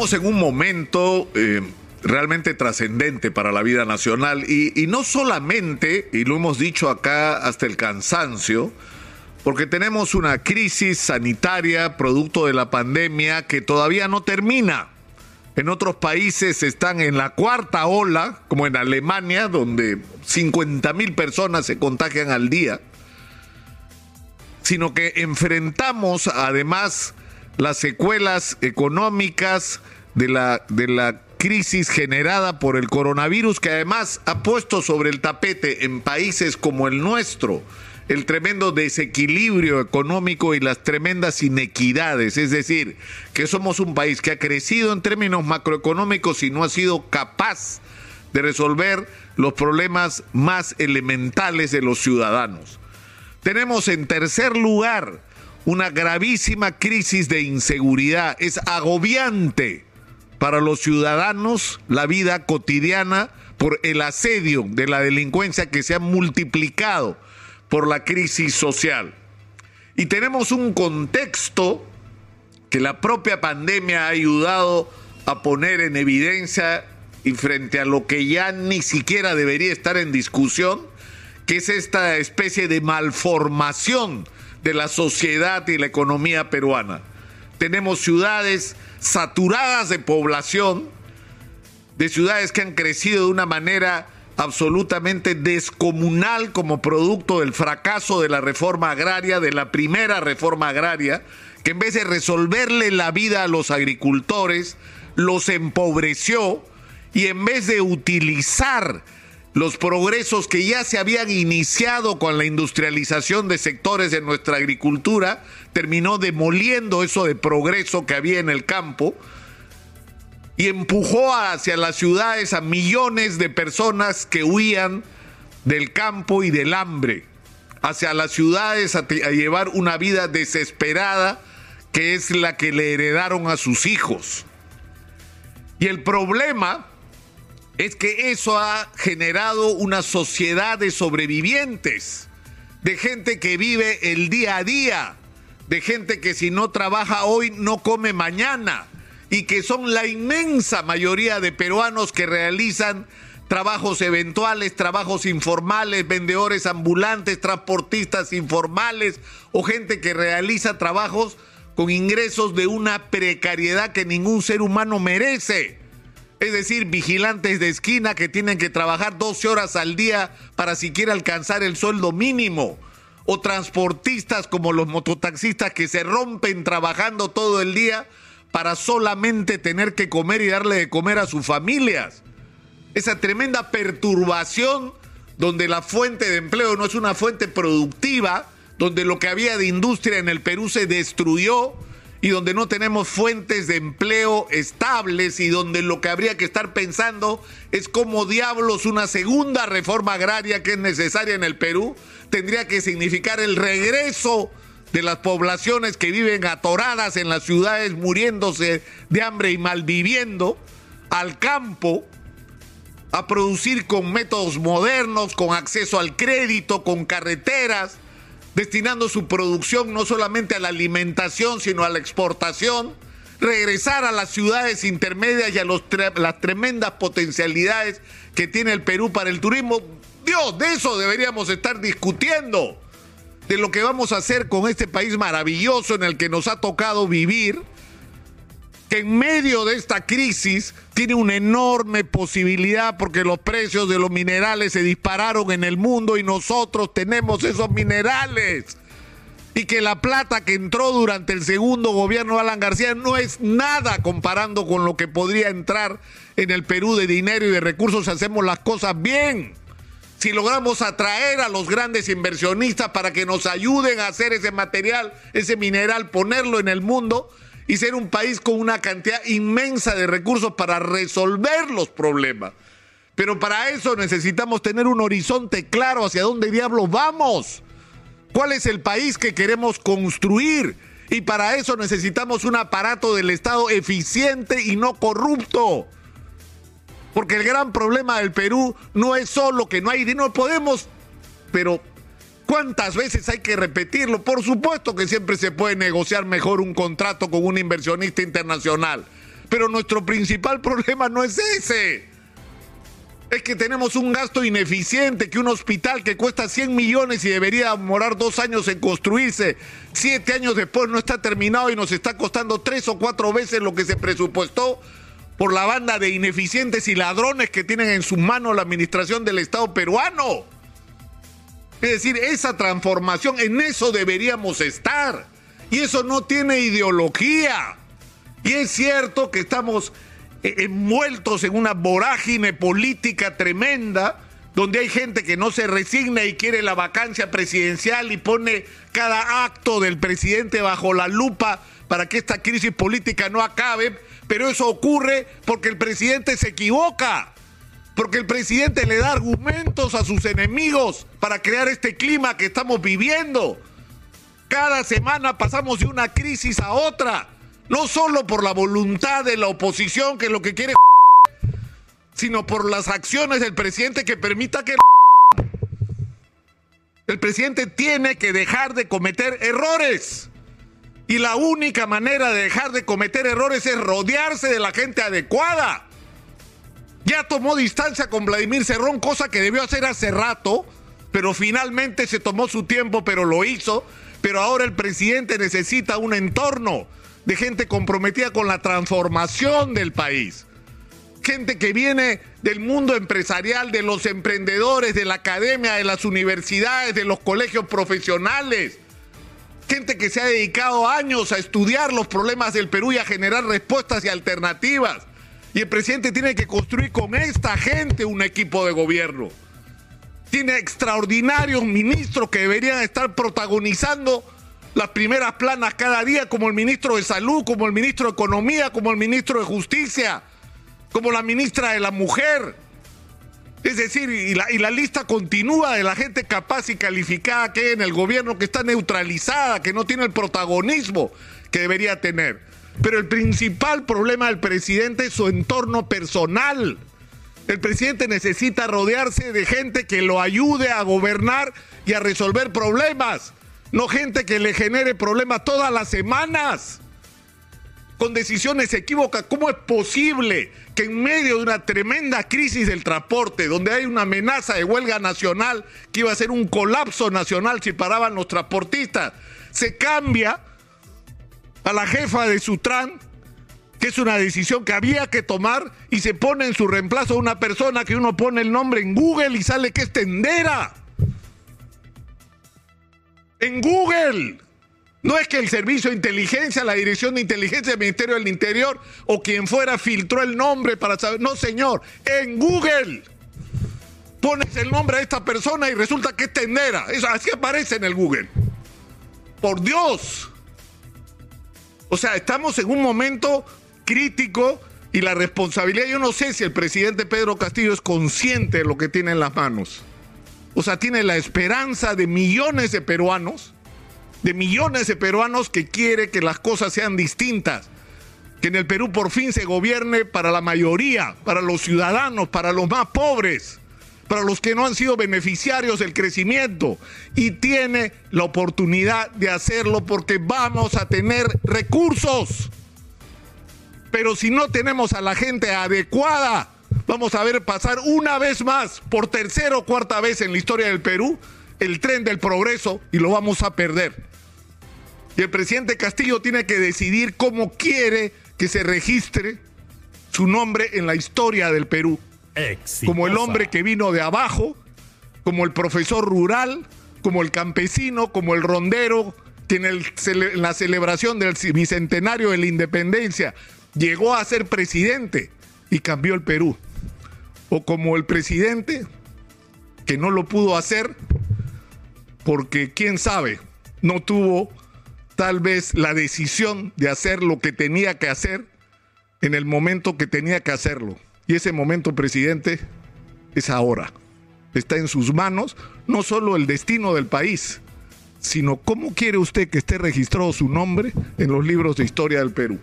En un momento eh, realmente trascendente para la vida nacional y, y no solamente, y lo hemos dicho acá hasta el cansancio, porque tenemos una crisis sanitaria producto de la pandemia que todavía no termina. En otros países están en la cuarta ola, como en Alemania, donde 50 mil personas se contagian al día, sino que enfrentamos además las secuelas económicas de la, de la crisis generada por el coronavirus, que además ha puesto sobre el tapete en países como el nuestro el tremendo desequilibrio económico y las tremendas inequidades. Es decir, que somos un país que ha crecido en términos macroeconómicos y no ha sido capaz de resolver los problemas más elementales de los ciudadanos. Tenemos en tercer lugar una gravísima crisis de inseguridad. Es agobiante para los ciudadanos la vida cotidiana por el asedio de la delincuencia que se ha multiplicado por la crisis social. Y tenemos un contexto que la propia pandemia ha ayudado a poner en evidencia y frente a lo que ya ni siquiera debería estar en discusión, que es esta especie de malformación de la sociedad y la economía peruana. Tenemos ciudades saturadas de población, de ciudades que han crecido de una manera absolutamente descomunal como producto del fracaso de la reforma agraria, de la primera reforma agraria, que en vez de resolverle la vida a los agricultores, los empobreció y en vez de utilizar los progresos que ya se habían iniciado con la industrialización de sectores de nuestra agricultura, terminó demoliendo eso de progreso que había en el campo y empujó hacia las ciudades a millones de personas que huían del campo y del hambre, hacia las ciudades a, a llevar una vida desesperada que es la que le heredaron a sus hijos. Y el problema es que eso ha generado una sociedad de sobrevivientes, de gente que vive el día a día, de gente que si no trabaja hoy no come mañana y que son la inmensa mayoría de peruanos que realizan trabajos eventuales, trabajos informales, vendedores ambulantes, transportistas informales o gente que realiza trabajos con ingresos de una precariedad que ningún ser humano merece es decir, vigilantes de esquina que tienen que trabajar 12 horas al día para siquiera alcanzar el sueldo mínimo, o transportistas como los mototaxistas que se rompen trabajando todo el día para solamente tener que comer y darle de comer a sus familias. Esa tremenda perturbación donde la fuente de empleo no es una fuente productiva, donde lo que había de industria en el Perú se destruyó, y donde no tenemos fuentes de empleo estables y donde lo que habría que estar pensando es cómo diablos una segunda reforma agraria que es necesaria en el Perú tendría que significar el regreso de las poblaciones que viven atoradas en las ciudades muriéndose de hambre y malviviendo al campo a producir con métodos modernos, con acceso al crédito, con carreteras, destinando su producción no solamente a la alimentación, sino a la exportación, regresar a las ciudades intermedias y a las tremendas potencialidades que tiene el Perú para el turismo. Dios, de eso deberíamos estar discutiendo, de lo que vamos a hacer con este país maravilloso en el que nos ha tocado vivir que en medio de esta crisis tiene una enorme posibilidad porque los precios de los minerales se dispararon en el mundo y nosotros tenemos esos minerales. Y que la plata que entró durante el segundo gobierno de Alan García no es nada comparando con lo que podría entrar en el Perú de dinero y de recursos si hacemos las cosas bien. Si logramos atraer a los grandes inversionistas para que nos ayuden a hacer ese material, ese mineral, ponerlo en el mundo, y ser un país con una cantidad inmensa de recursos para resolver los problemas. Pero para eso necesitamos tener un horizonte claro hacia dónde diablos vamos. ¿Cuál es el país que queremos construir? Y para eso necesitamos un aparato del Estado eficiente y no corrupto. Porque el gran problema del Perú no es solo que no hay dinero, podemos, pero ¿Cuántas veces hay que repetirlo? Por supuesto que siempre se puede negociar mejor un contrato con un inversionista internacional. Pero nuestro principal problema no es ese. Es que tenemos un gasto ineficiente, que un hospital que cuesta 100 millones y debería demorar dos años en construirse, siete años después no está terminado y nos está costando tres o cuatro veces lo que se presupuestó por la banda de ineficientes y ladrones que tienen en sus manos la administración del Estado peruano. Es decir, esa transformación, en eso deberíamos estar. Y eso no tiene ideología. Y es cierto que estamos eh, envueltos en una vorágine política tremenda, donde hay gente que no se resigna y quiere la vacancia presidencial y pone cada acto del presidente bajo la lupa para que esta crisis política no acabe, pero eso ocurre porque el presidente se equivoca, porque el presidente le da argumentos a sus enemigos para crear este clima que estamos viviendo. Cada semana pasamos de una crisis a otra no solo por la voluntad de la oposición, que es lo que quiere, sino por las acciones del presidente que permita que... El presidente tiene que dejar de cometer errores. Y la única manera de dejar de cometer errores es rodearse de la gente adecuada. Ya tomó distancia con Vladimir Cerrón, cosa que debió hacer hace rato, pero finalmente se tomó su tiempo, pero lo hizo. Pero ahora el presidente necesita un entorno de gente comprometida con la transformación del país. Gente que viene del mundo empresarial, de los emprendedores, de la academia, de las universidades, de los colegios profesionales. Gente que se ha dedicado años a estudiar los problemas del Perú y a generar respuestas y alternativas. Y el presidente tiene que construir con esta gente un equipo de gobierno. Tiene extraordinarios ministros que deberían estar protagonizando las primeras planas cada día, como el ministro de Salud, como el ministro de Economía, como el ministro de Justicia, como la ministra de la Mujer. Es decir, y la, y la, lista continúa de la gente capaz y calificada que hay en el gobierno, que está neutralizada, que no tiene el protagonismo que debería tener. Pero el principal problema del presidente es su entorno personal. El presidente necesita rodearse de gente que lo ayude a gobernar y a resolver problemas no gente que le genere problemas todas las semanas con decisiones equívocas. ¿Cómo es posible que en medio de una tremenda crisis del transporte, donde hay una amenaza de huelga nacional, que iba a ser un colapso nacional si paraban los transportistas, se cambia a la jefa de Sutran, que es una decisión que había que tomar, y se pone en su reemplazo una persona que uno pone el nombre en Google y sale que es tendera? en Google. No es que el servicio de inteligencia, la dirección de inteligencia del Ministerio del Interior o quien fuera filtró el nombre para saber. No, señor, en Google. Pones el nombre de esta persona y resulta que es tendera. Eso así aparece en el Google. Por Dios. O sea, estamos en un momento crítico y la responsabilidad, yo no sé si el presidente Pedro Castillo es consciente de lo que tiene en las manos. O sea, tiene la esperanza de millones de peruanos, de millones de peruanos que quiere que las cosas sean distintas, que en el Perú por fin se gobierne para la mayoría, para los ciudadanos, para los más pobres, para los que no han sido beneficiarios del crecimiento. Y tiene la oportunidad de hacerlo porque vamos a tener recursos. Pero si no tenemos a la gente adecuada, vamos a ver pasar una vez más, por tercera o cuarta vez en la historia del Perú, el tren del progreso y lo vamos a perder. Y el presidente Castillo tiene que decidir cómo quiere que se registre su nombre en la historia del Perú. Como el hombre que vino de abajo, como el profesor rural, como el campesino, como el rondero, que en la celebración del bicentenario de la independencia llegó a ser presidente y cambió el Perú o como el presidente, que no lo pudo hacer porque, quién sabe, no tuvo tal vez la decisión de hacer lo que tenía que hacer en el momento que tenía que hacerlo. Y ese momento, presidente, es ahora. Está en sus manos no solo el destino del país, sino cómo quiere usted que esté registrado su nombre en los libros de historia del Perú.